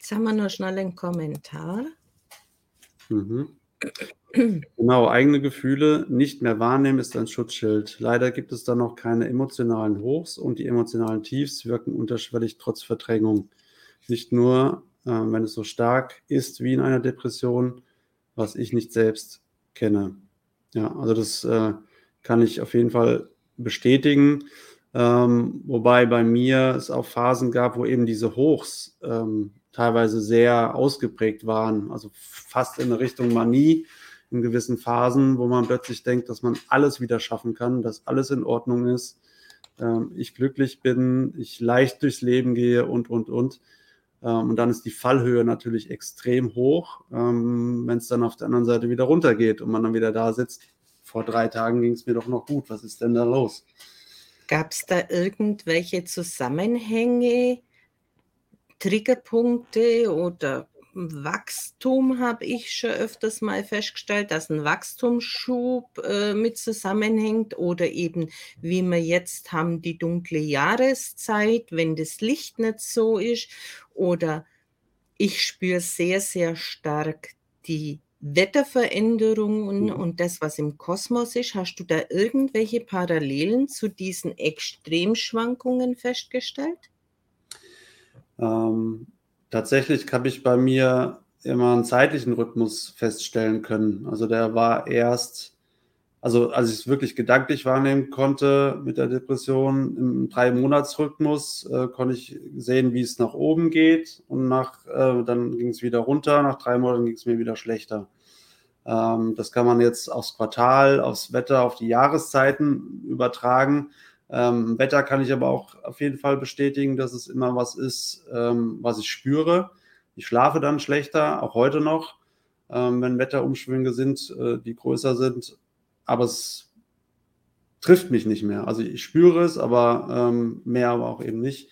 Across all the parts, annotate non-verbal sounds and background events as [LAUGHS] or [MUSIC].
Jetzt haben wir noch schnell einen Kommentar. Mhm. Genau, eigene Gefühle nicht mehr wahrnehmen ist ein Schutzschild. Leider gibt es da noch keine emotionalen Hochs und die emotionalen Tiefs wirken unterschwellig trotz Verdrängung. Nicht nur, äh, wenn es so stark ist wie in einer Depression, was ich nicht selbst kenne. Ja, also das äh, kann ich auf jeden Fall bestätigen. Ähm, wobei bei mir es auch Phasen gab, wo eben diese Hochs ähm, teilweise sehr ausgeprägt waren, also fast in Richtung Manie in gewissen Phasen, wo man plötzlich denkt, dass man alles wieder schaffen kann, dass alles in Ordnung ist, ähm, ich glücklich bin, ich leicht durchs Leben gehe und, und, und. Ähm, und dann ist die Fallhöhe natürlich extrem hoch, ähm, wenn es dann auf der anderen Seite wieder runtergeht und man dann wieder da sitzt. Vor drei Tagen ging es mir doch noch gut. Was ist denn da los? Gab es da irgendwelche Zusammenhänge, Triggerpunkte oder Wachstum habe ich schon öfters mal festgestellt, dass ein Wachstumsschub äh, mit zusammenhängt oder eben, wie wir jetzt haben, die dunkle Jahreszeit, wenn das Licht nicht so ist oder ich spüre sehr, sehr stark die Wetterveränderungen mhm. und das, was im Kosmos ist. Hast du da irgendwelche Parallelen zu diesen Extremschwankungen festgestellt? Ähm, tatsächlich habe ich bei mir immer einen zeitlichen Rhythmus feststellen können. Also der war erst, also als ich es wirklich gedanklich wahrnehmen konnte mit der Depression, im Drei-Monats-Rhythmus äh, konnte ich sehen, wie es nach oben geht und nach, äh, dann ging es wieder runter, nach drei Monaten ging es mir wieder schlechter. Ähm, das kann man jetzt aufs Quartal, aufs Wetter, auf die Jahreszeiten übertragen. Ähm, Wetter kann ich aber auch auf jeden Fall bestätigen, dass es immer was ist, ähm, was ich spüre. Ich schlafe dann schlechter, auch heute noch, ähm, wenn Wetterumschwünge sind, äh, die größer sind. Aber es trifft mich nicht mehr. Also ich spüre es, aber ähm, mehr aber auch eben nicht.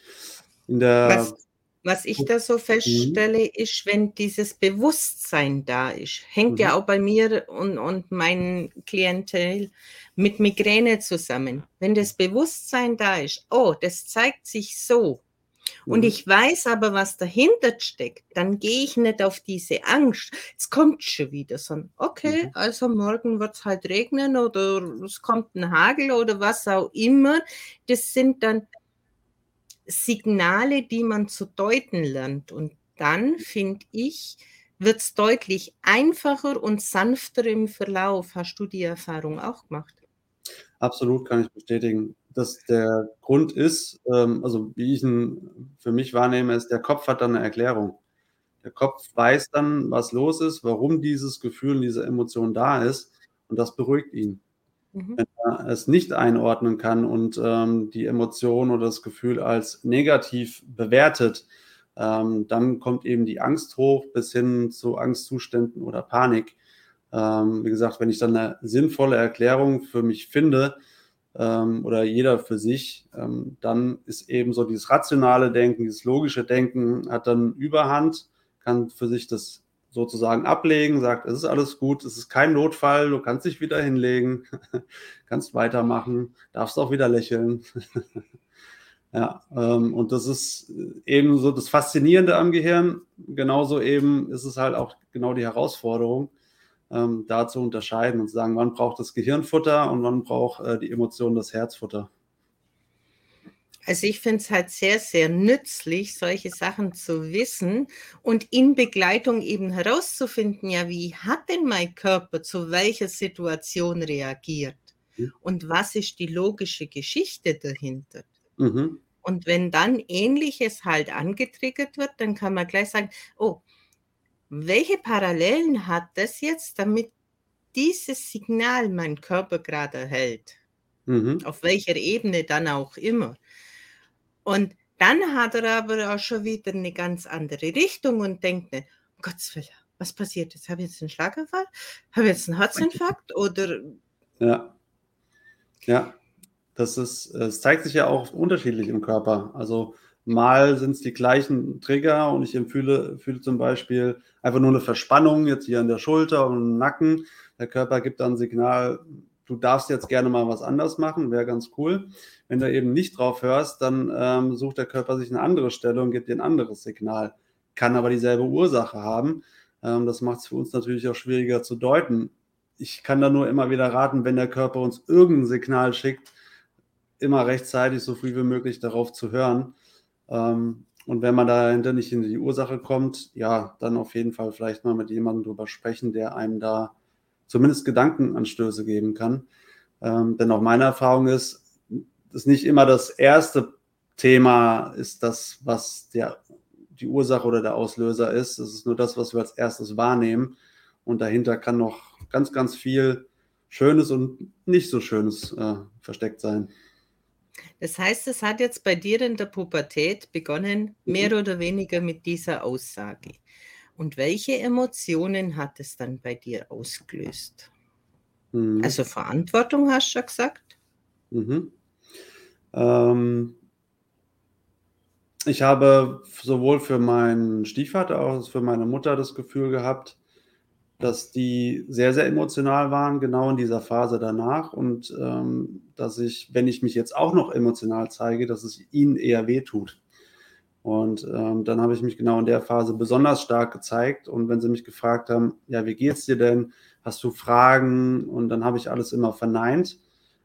In der was, was ich da so feststelle, ist, wenn dieses Bewusstsein da ist, hängt mhm. ja auch bei mir und, und meinen Klientel mit Migräne zusammen. Wenn das Bewusstsein da ist, oh, das zeigt sich so, und mhm. ich weiß aber, was dahinter steckt, dann gehe ich nicht auf diese Angst. Es kommt schon wieder so ein, okay, mhm. also morgen wird es halt regnen oder es kommt ein Hagel oder was auch immer. Das sind dann Signale, die man zu deuten lernt. Und dann, finde ich, wird es deutlich einfacher und sanfter im Verlauf. Hast du die Erfahrung auch gemacht? Absolut, kann ich bestätigen. Dass der Grund ist, ähm, also wie ich ihn für mich wahrnehme, ist, der Kopf hat dann eine Erklärung. Der Kopf weiß dann, was los ist, warum dieses Gefühl, diese Emotion da ist und das beruhigt ihn. Mhm. Wenn er es nicht einordnen kann und ähm, die Emotion oder das Gefühl als negativ bewertet, ähm, dann kommt eben die Angst hoch bis hin zu Angstzuständen oder Panik. Ähm, wie gesagt, wenn ich dann eine sinnvolle Erklärung für mich finde ähm, oder jeder für sich, ähm, dann ist eben so dieses rationale Denken, dieses logische Denken hat dann Überhand, kann für sich das sozusagen ablegen, sagt, es ist alles gut, es ist kein Notfall, du kannst dich wieder hinlegen, [LAUGHS] kannst weitermachen, darfst auch wieder lächeln. [LAUGHS] ja, ähm, und das ist eben so das Faszinierende am Gehirn. Genauso eben ist es halt auch genau die Herausforderung, ähm, da zu unterscheiden und zu sagen, wann braucht das Gehirn Futter und wann braucht äh, die Emotion das Herzfutter. Also ich finde es halt sehr, sehr nützlich, solche Sachen zu wissen und in Begleitung eben herauszufinden, ja, wie hat denn mein Körper zu welcher Situation reagiert? Mhm. Und was ist die logische Geschichte dahinter? Mhm. Und wenn dann Ähnliches halt angetriggert wird, dann kann man gleich sagen, oh, welche Parallelen hat das jetzt, damit dieses Signal mein Körper gerade erhält? Mhm. Auf welcher Ebene dann auch immer. Und dann hat er aber auch schon wieder eine ganz andere Richtung und denkt, nicht, um Gottes Willen, was passiert jetzt? Habe ich jetzt einen Schlaganfall? Habe ich jetzt einen Herzinfarkt? Oder? Ja. Ja. Das ist, es zeigt sich ja auch unterschiedlich im Körper. Also mal sind es die gleichen Trigger und ich empfühle, fühle zum Beispiel einfach nur eine Verspannung jetzt hier an der Schulter und im Nacken. Der Körper gibt dann ein Signal, du darfst jetzt gerne mal was anders machen, wäre ganz cool. Wenn du eben nicht drauf hörst, dann ähm, sucht der Körper sich eine andere Stelle und gibt dir ein anderes Signal. kann aber dieselbe Ursache haben. Ähm, das macht es für uns natürlich auch schwieriger zu deuten. Ich kann da nur immer wieder raten, wenn der Körper uns irgendein Signal schickt, immer rechtzeitig so früh wie möglich darauf zu hören. Ähm, und wenn man dahinter nicht in die Ursache kommt, ja, dann auf jeden Fall vielleicht mal mit jemandem drüber sprechen, der einem da zumindest Gedankenanstöße geben kann. Ähm, denn auch meine Erfahrung ist, dass nicht immer das erste Thema ist das, was der, die Ursache oder der Auslöser ist. Es ist nur das, was wir als erstes wahrnehmen. Und dahinter kann noch ganz, ganz viel Schönes und nicht so Schönes äh, versteckt sein. Das heißt, es hat jetzt bei dir in der Pubertät begonnen, mhm. mehr oder weniger mit dieser Aussage. Und welche Emotionen hat es dann bei dir ausgelöst? Mhm. Also Verantwortung hast du ja gesagt. Mhm. Ähm, ich habe sowohl für meinen Stiefvater als auch für meine Mutter das Gefühl gehabt, dass die sehr, sehr emotional waren, genau in dieser Phase danach. Und ähm, dass ich, wenn ich mich jetzt auch noch emotional zeige, dass es ihnen eher wehtut. Und ähm, dann habe ich mich genau in der Phase besonders stark gezeigt. Und wenn sie mich gefragt haben, ja, wie geht's dir denn? Hast du Fragen? Und dann habe ich alles immer verneint.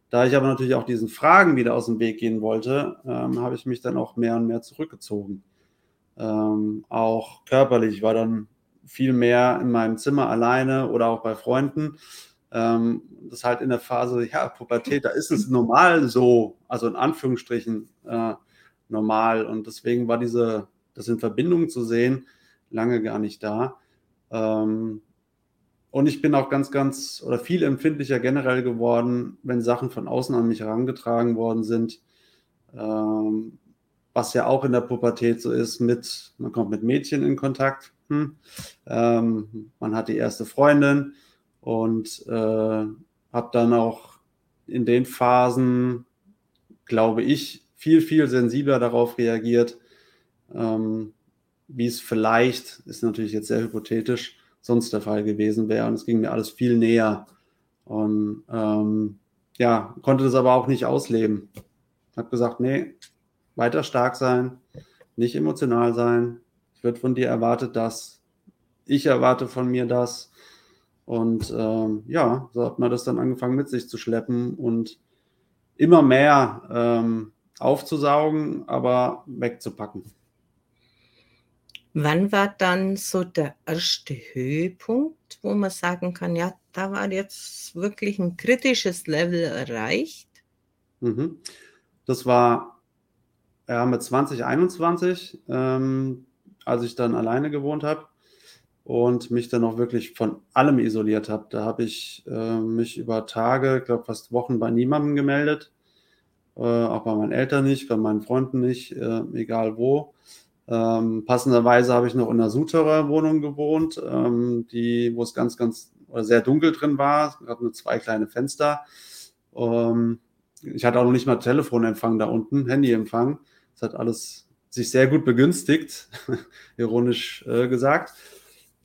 Da ich aber natürlich auch diesen Fragen wieder aus dem Weg gehen wollte, ähm, habe ich mich dann auch mehr und mehr zurückgezogen. Ähm, auch körperlich war dann viel mehr in meinem Zimmer alleine oder auch bei Freunden. Ähm, das halt in der Phase, ja, Pubertät, da ist es normal so, also in Anführungsstrichen äh, normal. Und deswegen war diese, das in Verbindung zu sehen, lange gar nicht da. Ähm, und ich bin auch ganz, ganz oder viel empfindlicher generell geworden, wenn Sachen von außen an mich herangetragen worden sind. Ähm, was ja auch in der Pubertät so ist, mit, man kommt mit Mädchen in Kontakt hm, ähm, man hat die erste Freundin und äh, habe dann auch in den Phasen, glaube ich, viel, viel sensibler darauf reagiert, ähm, wie es vielleicht, ist natürlich jetzt sehr hypothetisch, sonst der Fall gewesen wäre. Und es ging mir alles viel näher. Und ähm, ja, konnte das aber auch nicht ausleben. Habe gesagt, nee, weiter stark sein, nicht emotional sein, wird von dir erwartet das, ich erwarte von mir das. Und ähm, ja, so hat man das dann angefangen mit sich zu schleppen und immer mehr ähm, aufzusaugen, aber wegzupacken. Wann war dann so der erste Höhepunkt, wo man sagen kann, ja, da war jetzt wirklich ein kritisches Level erreicht? Mhm. Das war ja, mit 2021. Ähm, als ich dann alleine gewohnt habe und mich dann auch wirklich von allem isoliert habe. Da habe ich äh, mich über Tage, ich glaube fast Wochen bei niemandem gemeldet, äh, auch bei meinen Eltern nicht, bei meinen Freunden nicht, äh, egal wo. Ähm, passenderweise habe ich noch in einer Suterer Wohnung gewohnt, ähm, die, wo es ganz, ganz oder sehr dunkel drin war. Es gab nur zwei kleine Fenster. Ähm, ich hatte auch noch nicht mal Telefonempfang da unten, Handyempfang. Es hat alles sich sehr gut begünstigt, [LAUGHS] ironisch äh, gesagt.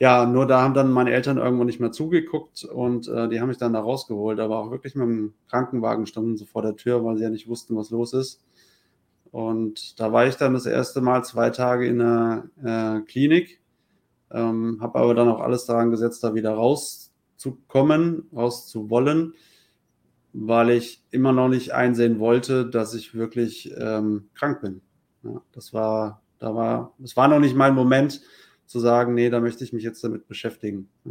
Ja, nur da haben dann meine Eltern irgendwo nicht mehr zugeguckt und äh, die haben mich dann da rausgeholt, aber auch wirklich mit dem Krankenwagen standen sie vor der Tür, weil sie ja nicht wussten, was los ist. Und da war ich dann das erste Mal zwei Tage in der äh, Klinik, ähm, habe aber dann auch alles daran gesetzt, da wieder rauszukommen, rauszuwollen, weil ich immer noch nicht einsehen wollte, dass ich wirklich ähm, krank bin. Ja, das war, da war, es war noch nicht mein Moment zu sagen, nee, da möchte ich mich jetzt damit beschäftigen. Ja.